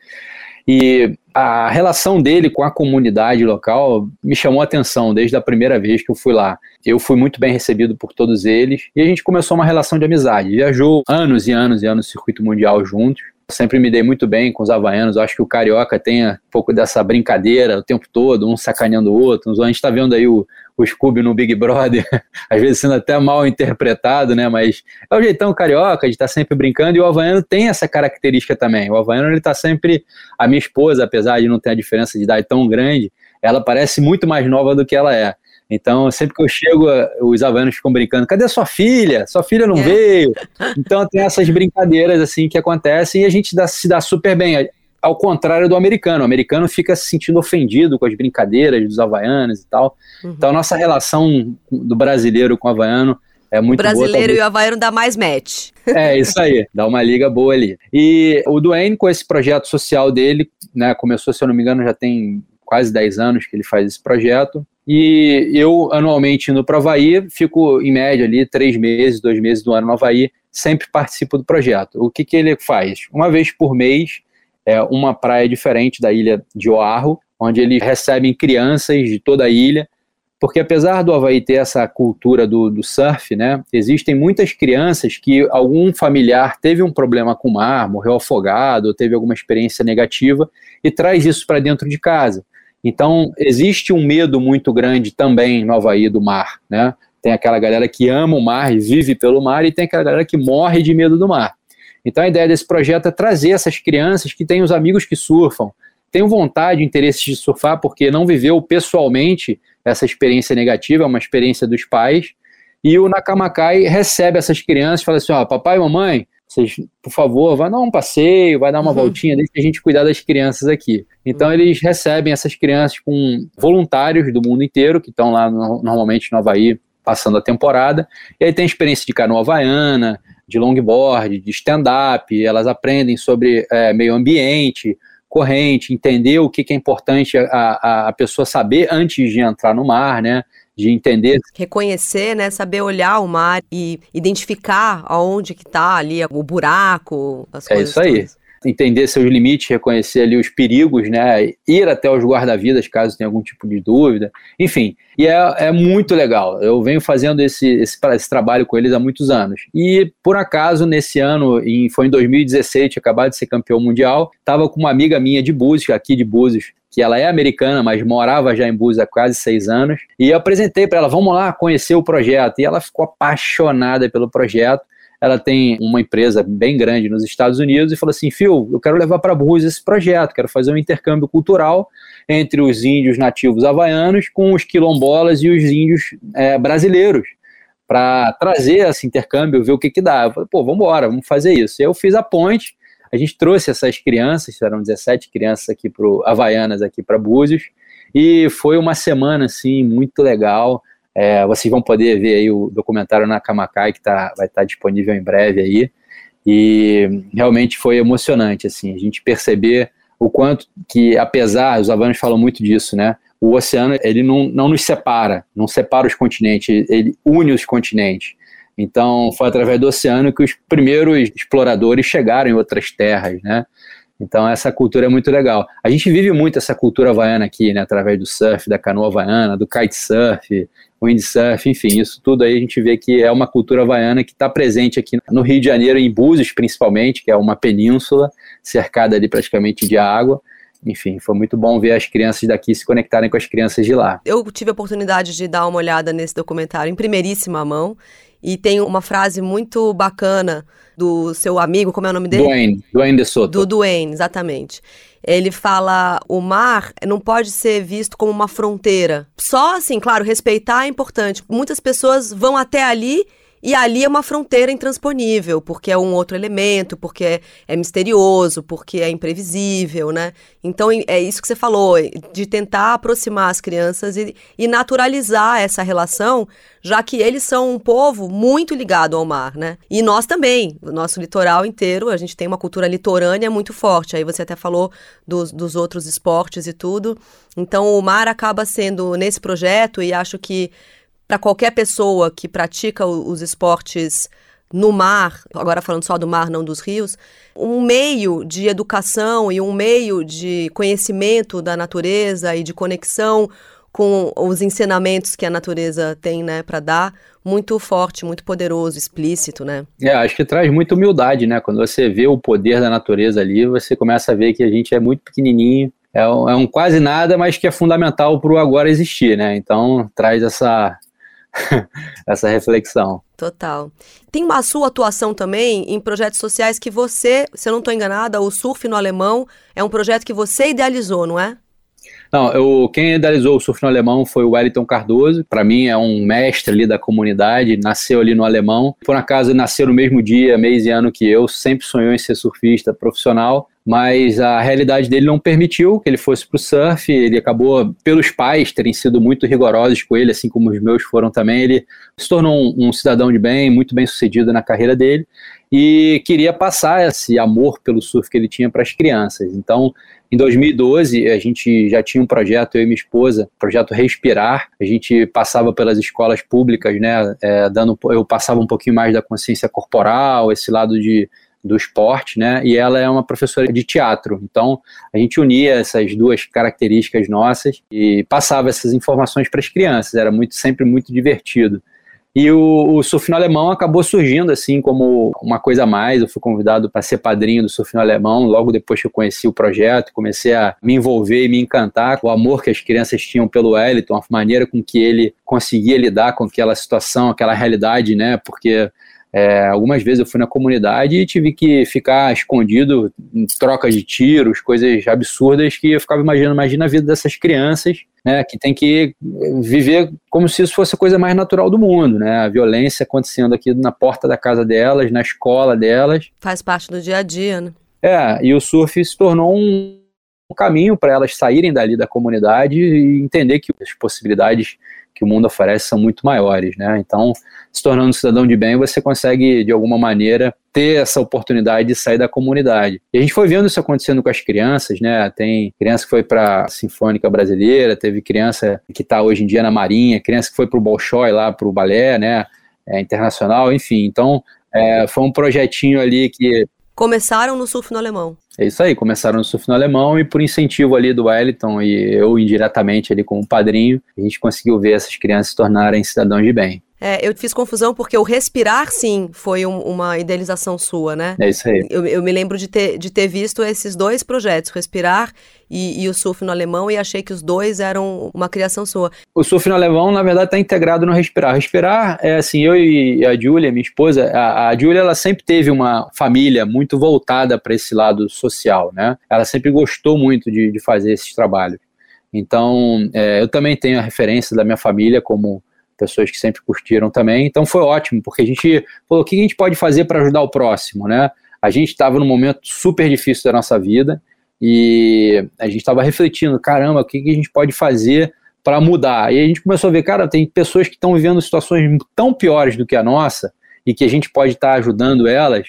S3: E a relação dele com a comunidade local me chamou a atenção desde a primeira vez que eu fui lá. Eu fui muito bem recebido por todos eles e a gente começou uma relação de amizade. Viajou anos e anos e anos no circuito mundial juntos sempre me dei muito bem com os havaianos. Eu acho que o carioca tem um pouco dessa brincadeira o tempo todo, um sacaneando o outro. A gente está vendo aí o, o Scooby no Big Brother, às vezes sendo até mal interpretado, né? Mas é o jeitão carioca de estar tá sempre brincando e o havaiano tem essa característica também. O havaiano ele está sempre. A minha esposa, apesar de não ter a diferença de idade tão grande, ela parece muito mais nova do que ela é. Então, sempre que eu chego, os havaianos ficam brincando: cadê sua filha? Sua filha não é. veio. Então, tem essas brincadeiras assim que acontecem e a gente dá, se dá super bem. Ao contrário do americano, o americano fica se sentindo ofendido com as brincadeiras dos havaianos e tal. Uhum. Então, a nossa relação do brasileiro com o havaiano é muito
S2: o brasileiro
S3: boa,
S2: e o havaiano dá mais match.
S3: É, isso aí, dá uma liga boa ali. E o Duane, com esse projeto social dele, né, começou, se eu não me engano, já tem quase 10 anos que ele faz esse projeto. E eu, anualmente, indo para o Havaí, fico, em média, ali, três meses, dois meses do ano no Havaí, sempre participo do projeto. O que, que ele faz? Uma vez por mês, é uma praia diferente da ilha de Oahu, onde ele recebe crianças de toda a ilha, porque apesar do Havaí ter essa cultura do, do surf, né, existem muitas crianças que algum familiar teve um problema com o mar, morreu afogado, teve alguma experiência negativa e traz isso para dentro de casa. Então, existe um medo muito grande também no Havaí do mar, né? Tem aquela galera que ama o mar e vive pelo mar, e tem aquela galera que morre de medo do mar. Então, a ideia desse projeto é trazer essas crianças que têm os amigos que surfam, têm vontade, interesse de surfar, porque não viveu pessoalmente essa experiência negativa, é uma experiência dos pais, e o Nakamakai recebe essas crianças e fala assim: ó, papai e mamãe, vocês, por favor, vai dar um passeio, vai dar uma uhum. voltinha, deixa a gente cuidar das crianças aqui. Então, uhum. eles recebem essas crianças com voluntários do mundo inteiro, que estão lá no, normalmente no Havaí, passando a temporada, e aí tem experiência de canoa havaiana, de longboard, de stand-up, elas aprendem sobre é, meio ambiente, corrente, entender o que, que é importante a, a, a pessoa saber antes de entrar no mar, né? De entender.
S2: Reconhecer, né? Saber olhar o mar e identificar aonde que tá ali o buraco, as
S3: é
S2: coisas.
S3: É isso aí. Todas. Entender seus limites, reconhecer ali os perigos, né? Ir até os guarda-vidas caso tenha algum tipo de dúvida. Enfim, e é, é muito legal. Eu venho fazendo esse, esse, esse, trabalho com eles há muitos anos. E, por acaso, nesse ano, em, foi em 2016, tinha acabado de ser campeão mundial, estava com uma amiga minha de Búzios, aqui de Búzios, que ela é americana, mas morava já em Búzios há quase seis anos. E eu apresentei para ela, vamos lá conhecer o projeto. E ela ficou apaixonada pelo projeto. Ela tem uma empresa bem grande nos Estados Unidos e falou assim: Phil, eu quero levar para Búzios esse projeto, quero fazer um intercâmbio cultural entre os índios nativos havaianos com os quilombolas e os índios é, brasileiros para trazer esse intercâmbio, ver o que que dá. Eu falei, pô, vamos embora, vamos fazer isso. Eu fiz a ponte, a gente trouxe essas crianças, eram 17 crianças aqui para Havaianas aqui para Búzios, e foi uma semana assim muito legal. É, vocês vão poder ver aí o documentário na Kamacai que tá, vai estar tá disponível em breve aí. E realmente foi emocionante assim, a gente perceber o quanto que apesar, os havaianos falam muito disso, né? O oceano ele não, não nos separa, não separa os continentes, ele une os continentes. Então, foi através do oceano que os primeiros exploradores chegaram em outras terras, né? Então, essa cultura é muito legal. A gente vive muito essa cultura havaiana aqui, né? Através do surf, da canoa havaiana, do kitesurf, windsurf, enfim, isso tudo aí a gente vê que é uma cultura havaiana que está presente aqui no Rio de Janeiro, em Búzios principalmente, que é uma península cercada ali praticamente de água enfim, foi muito bom ver as crianças daqui se conectarem com as crianças de lá.
S2: Eu tive a oportunidade de dar uma olhada nesse documentário em primeiríssima mão e tem uma frase muito bacana do seu amigo, como é o nome dele?
S3: Duane, Duane de Soto.
S2: Do Duane, exatamente. Ele fala: o mar não pode ser visto como uma fronteira. Só assim, claro, respeitar é importante. Muitas pessoas vão até ali e ali é uma fronteira intransponível, porque é um outro elemento, porque é, é, misterioso, porque é imprevisível, né? Então é isso que você falou, de tentar aproximar as crianças e, e naturalizar essa relação, já que eles são um povo muito ligado ao mar, né? E nós também, o nosso litoral inteiro, a gente tem uma cultura litorânea muito forte. Aí você até falou dos, dos outros esportes e tudo. Então o mar acaba sendo nesse projeto, e acho que para qualquer pessoa que pratica os esportes no mar, agora falando só do mar, não dos rios, um meio de educação e um meio de conhecimento da natureza e de conexão com os ensinamentos que a natureza tem, né, para dar, muito forte, muito poderoso, explícito, né?
S3: É, acho que traz muita humildade, né? Quando você vê o poder da natureza ali, você começa a ver que a gente é muito pequenininho, é um, é um quase nada, mas que é fundamental para o agora existir, né? Então traz essa essa reflexão.
S2: Total. Tem uma sua atuação também em projetos sociais que você, se eu não estou enganada, o Surf no Alemão é um projeto que você idealizou, não é?
S3: Não, eu, quem idealizou o surf no alemão foi o Wellington Cardoso. Para mim é um mestre ali da comunidade, nasceu ali no alemão. Por acaso nasceu no mesmo dia, mês e ano que eu, sempre sonhou em ser surfista profissional mas a realidade dele não permitiu que ele fosse para o surf. Ele acabou, pelos pais terem sido muito rigorosos com ele, assim como os meus foram também, ele se tornou um, um cidadão de bem, muito bem sucedido na carreira dele e queria passar esse amor pelo surf que ele tinha para as crianças. Então, em 2012, a gente já tinha um projeto, eu e minha esposa, projeto Respirar. A gente passava pelas escolas públicas, né, é, dando, eu passava um pouquinho mais da consciência corporal, esse lado de do esporte, né? E ela é uma professora de teatro. Então, a gente unia essas duas características nossas e passava essas informações para as crianças. Era muito sempre muito divertido. E o, o surf no alemão acabou surgindo assim como uma coisa a mais. Eu fui convidado para ser padrinho do surf no alemão logo depois que eu conheci o projeto, comecei a me envolver e me encantar com o amor que as crianças tinham pelo Wellington, a maneira com que ele conseguia lidar com aquela situação, aquela realidade, né? Porque é, algumas vezes eu fui na comunidade e tive que ficar escondido em trocas de tiros, coisas absurdas que eu ficava imaginando, imagina a vida dessas crianças, né, que tem que viver como se isso fosse a coisa mais natural do mundo, né, a violência acontecendo aqui na porta da casa delas, na escola delas.
S2: Faz parte do dia a dia, né?
S3: É, e o surf se tornou um, um caminho para elas saírem dali da comunidade e entender que as possibilidades que o mundo oferece são muito maiores, né? Então, se tornando cidadão de bem, você consegue, de alguma maneira, ter essa oportunidade de sair da comunidade. E a gente foi vendo isso acontecendo com as crianças, né? Tem criança que foi para a Sinfônica Brasileira, teve criança que está hoje em dia na Marinha, criança que foi para o Bolshoi, lá para o balé, né? É, internacional, enfim. Então, é, foi um projetinho ali que
S2: Começaram no surf no alemão.
S3: É isso aí, começaram no surf no alemão e por incentivo ali do Wellington e eu indiretamente ali como padrinho, a gente conseguiu ver essas crianças se tornarem cidadãos de bem.
S2: É, eu fiz confusão porque o respirar, sim, foi um, uma idealização sua, né?
S3: É isso aí.
S2: Eu, eu, me lembro de ter, de ter visto esses dois projetos, Respirar e, e, o Surf no Alemão, e achei que os dois eram uma criação sua.
S3: O Surf no Alemão, na verdade, está integrado no Respirar. Respirar, é assim, eu e a Júlia, minha esposa, a, a Júlia, ela sempre teve uma família muito voltada para esse lado social, né? Ela sempre gostou muito de, de fazer esses trabalhos. Então, é, eu também tenho a referência da minha família como pessoas que sempre curtiram também. Então foi ótimo, porque a gente falou: o que a gente pode fazer para ajudar o próximo, né? A gente estava num momento super difícil da nossa vida e a gente estava refletindo: caramba, o que a gente pode fazer para mudar? E a gente começou a ver: cara, tem pessoas que estão vivendo situações tão piores do que a nossa e que a gente pode estar tá ajudando elas.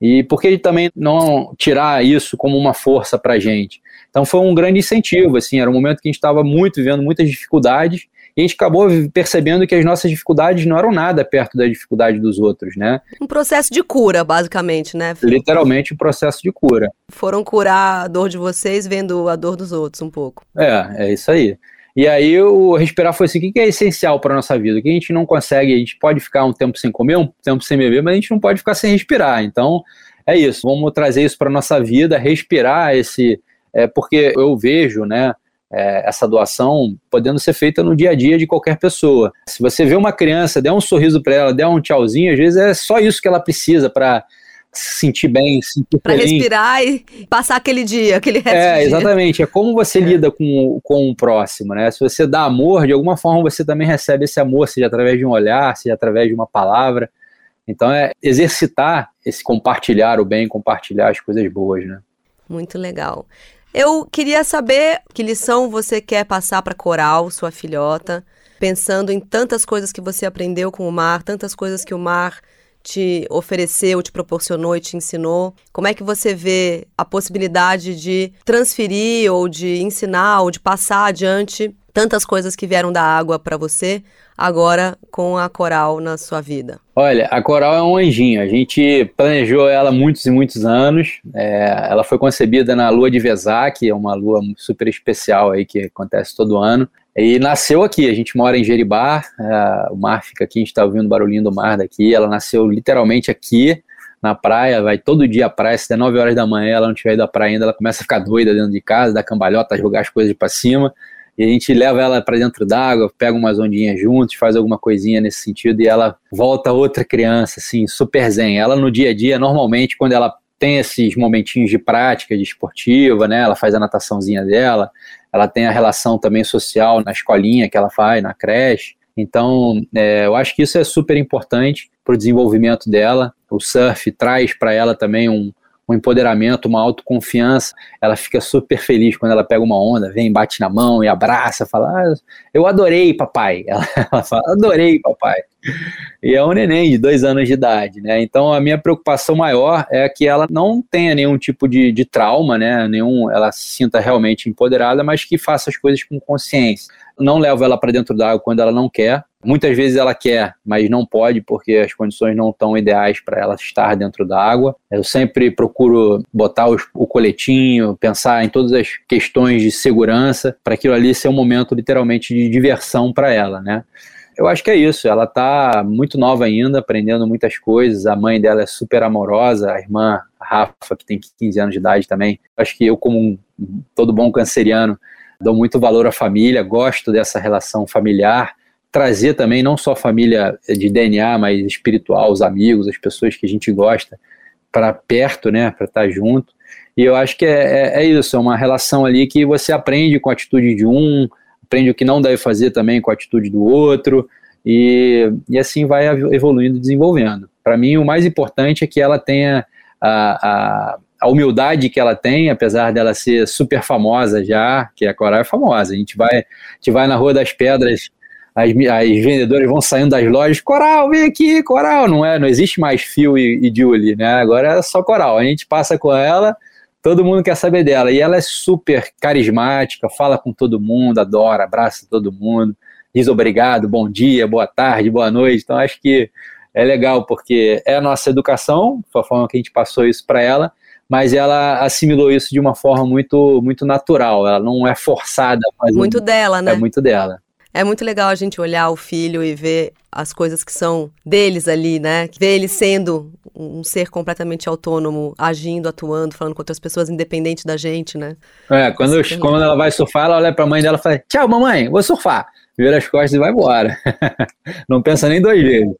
S3: E por que também não tirar isso como uma força para a gente? Então foi um grande incentivo, assim, era um momento que a gente estava muito vivendo muitas dificuldades e a gente acabou percebendo que as nossas dificuldades não eram nada perto da dificuldade dos outros, né?
S2: Um processo de cura, basicamente, né?
S3: Literalmente um processo de cura.
S2: Foram curar a dor de vocês vendo a dor dos outros um pouco.
S3: É, é isso aí. E aí o respirar foi assim, o que é essencial para nossa vida? O que a gente não consegue, a gente pode ficar um tempo sem comer, um tempo sem beber, mas a gente não pode ficar sem respirar. Então, é isso, vamos trazer isso para nossa vida, respirar esse... É, porque eu vejo, né, é, essa doação podendo ser feita no dia a dia de qualquer pessoa. Se você vê uma criança, der um sorriso para ela, der um tchauzinho, às vezes é só isso que ela precisa para se sentir bem, se sentir
S2: Para respirar e passar aquele dia, aquele resto
S3: É, exatamente. É como você é. lida com, com o próximo, né? Se você dá amor, de alguma forma você também recebe esse amor, seja através de um olhar, seja através de uma palavra. Então é exercitar esse compartilhar o bem, compartilhar as coisas boas, né?
S2: Muito legal. Eu queria saber que lição você quer passar para Coral, sua filhota, pensando em tantas coisas que você aprendeu com o mar, tantas coisas que o mar te ofereceu, te proporcionou e te ensinou? Como é que você vê a possibilidade de transferir ou de ensinar ou de passar adiante tantas coisas que vieram da água para você agora com a Coral na sua vida?
S3: Olha, a Coral é um anjinho. A gente planejou ela muitos e muitos anos. É, ela foi concebida na lua de Vesak, é uma lua super especial aí que acontece todo ano. E nasceu aqui, a gente mora em Jeribá, é, o mar fica aqui, a gente está ouvindo o barulhinho do mar daqui. Ela nasceu literalmente aqui, na praia, vai todo dia à praia, se der 9 horas da manhã ela não tiver ido à praia ainda, ela começa a ficar doida dentro de casa, dá cambalhota, jogar as coisas para cima e a gente leva ela para dentro d'água, pega umas ondinhas juntos, faz alguma coisinha nesse sentido e ela volta outra criança, assim, super zen. Ela no dia a dia, normalmente, quando ela tem esses momentinhos de prática, de esportiva, né, ela faz a nataçãozinha dela, ela tem a relação também social na escolinha que ela faz, na creche. Então, é, eu acho que isso é super importante para o desenvolvimento dela. O surf traz para ela também um, um empoderamento, uma autoconfiança. Ela fica super feliz quando ela pega uma onda, vem, bate na mão e abraça, fala: ah, Eu adorei, papai. Ela, ela fala: Adorei, papai. E é um neném de dois anos de idade, né? Então a minha preocupação maior é que ela não tenha nenhum tipo de, de trauma, né? Nenhum, ela se sinta realmente empoderada, mas que faça as coisas com consciência. Não levo ela para dentro d'água quando ela não quer, Muitas vezes ela quer, mas não pode porque as condições não estão ideais para ela estar dentro da água. Eu sempre procuro botar os, o coletinho, pensar em todas as questões de segurança, para aquilo ali ser um momento literalmente de diversão para ela, né? Eu acho que é isso. Ela está muito nova ainda, aprendendo muitas coisas. A mãe dela é super amorosa, a irmã Rafa, que tem 15 anos de idade também. Acho que eu, como um, todo bom canceriano, dou muito valor à família, gosto dessa relação familiar trazer também não só a família de DNA, mas espiritual, os amigos, as pessoas que a gente gosta para perto, né, para estar tá junto. E eu acho que é, é, é, isso, é uma relação ali que você aprende com a atitude de um, aprende o que não deve fazer também com a atitude do outro, e, e assim vai evoluindo desenvolvendo. Para mim, o mais importante é que ela tenha a, a, a, humildade que ela tem, apesar dela ser super famosa já, que a Coral é famosa. A gente vai, a gente vai na Rua das Pedras as, as vendedoras vão saindo das lojas, Coral, vem aqui, Coral, não é? Não existe mais Phil e, e Julie, né? Agora é só Coral. A gente passa com ela, todo mundo quer saber dela. E ela é super carismática, fala com todo mundo, adora, abraça todo mundo, diz obrigado, bom dia, boa tarde, boa noite. Então acho que é legal, porque é a nossa educação, foi a forma que a gente passou isso para ela, mas ela assimilou isso de uma forma muito, muito natural, ela não é forçada a fazer.
S2: Muito dela, né?
S3: É muito dela.
S2: É muito legal a gente olhar o filho e ver as coisas que são deles ali, né? Ver ele sendo um ser completamente autônomo, agindo, atuando, falando com outras pessoas, independente da gente, né?
S3: É, quando, eu, quando ela vai surfar, ela olha pra mãe dela e fala: Tchau, mamãe, vou surfar. Vira as costas e vai embora. Não pensa nem dois vezes.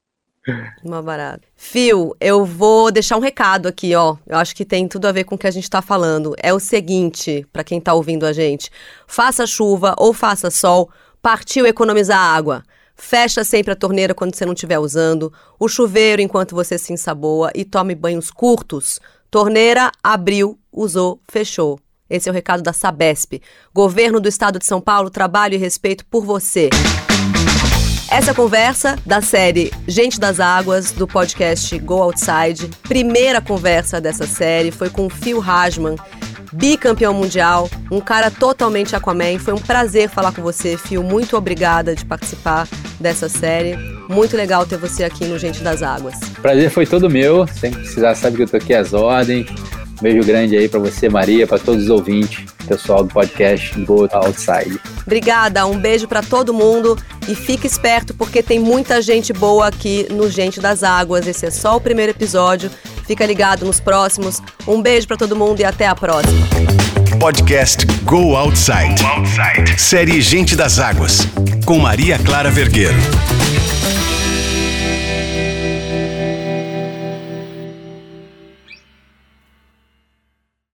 S2: Uma barata. Fio, eu vou deixar um recado aqui, ó. Eu acho que tem tudo a ver com o que a gente tá falando. É o seguinte, para quem tá ouvindo a gente: faça chuva ou faça sol, Partiu economizar água. Fecha sempre a torneira quando você não estiver usando, o chuveiro enquanto você se ensaboa e tome banhos curtos. Torneira, abriu, usou, fechou. Esse é o recado da Sabesp. Governo do Estado de São Paulo, trabalho e respeito por você. Essa conversa da série Gente das Águas, do podcast Go Outside, primeira conversa dessa série, foi com o Phil Hasman, bicampeão mundial, um cara totalmente Aquaman. Foi um prazer falar com você, Fio. Muito obrigada de participar dessa série. Muito legal ter você aqui no Gente das Águas.
S3: Prazer foi todo meu. Sem precisar, sabe que eu tô aqui às ordens. Um beijo grande aí para você, Maria, para todos os ouvintes, pessoal do podcast Go Outside.
S2: Obrigada, um beijo para todo mundo e fique esperto porque tem muita gente boa aqui no Gente das Águas. Esse é só o primeiro episódio. Fica ligado nos próximos. Um beijo para todo mundo e até a próxima.
S1: Podcast Go Outside. Go Outside. Série Gente das Águas. Com Maria Clara Vergueiro.